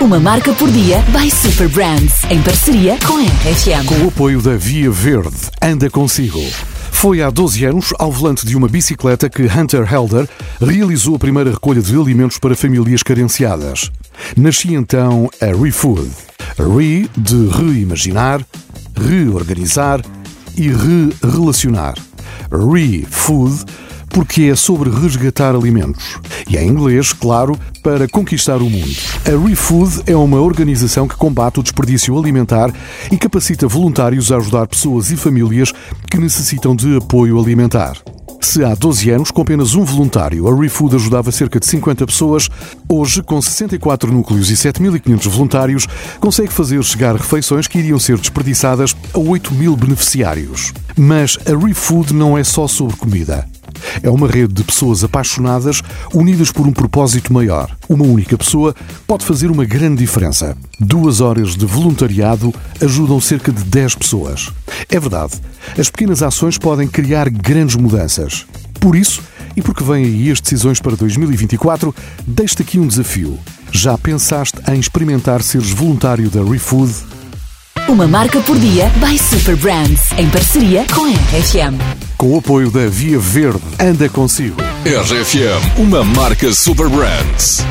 Uma marca por dia by Super Brands, em parceria com a RFM. Com o apoio da Via Verde, anda consigo. Foi há 12 anos, ao volante de uma bicicleta, que Hunter Helder realizou a primeira recolha de alimentos para famílias carenciadas. Nascia então a ReFood. Re de reimaginar, reorganizar e re-relacionar. ReFood porque é sobre resgatar alimentos. E em inglês, claro, para conquistar o mundo. A ReFood é uma organização que combate o desperdício alimentar e capacita voluntários a ajudar pessoas e famílias que necessitam de apoio alimentar. Se há 12 anos, com apenas um voluntário, a ReFood ajudava cerca de 50 pessoas, hoje, com 64 núcleos e 7.500 voluntários, consegue fazer chegar refeições que iriam ser desperdiçadas a 8 mil beneficiários. Mas a ReFood não é só sobre comida. É uma rede de pessoas apaixonadas, unidas por um propósito maior. Uma única pessoa pode fazer uma grande diferença. Duas horas de voluntariado ajudam cerca de 10 pessoas. É verdade, as pequenas ações podem criar grandes mudanças. Por isso, e porque vêm aí as decisões para 2024, deixo-te aqui um desafio. Já pensaste em experimentar seres voluntário da ReFood? Uma marca por dia by Super Brands, em parceria com a RFM. Com o apoio da Via Verde, anda consigo. RFM, uma marca Super Brands.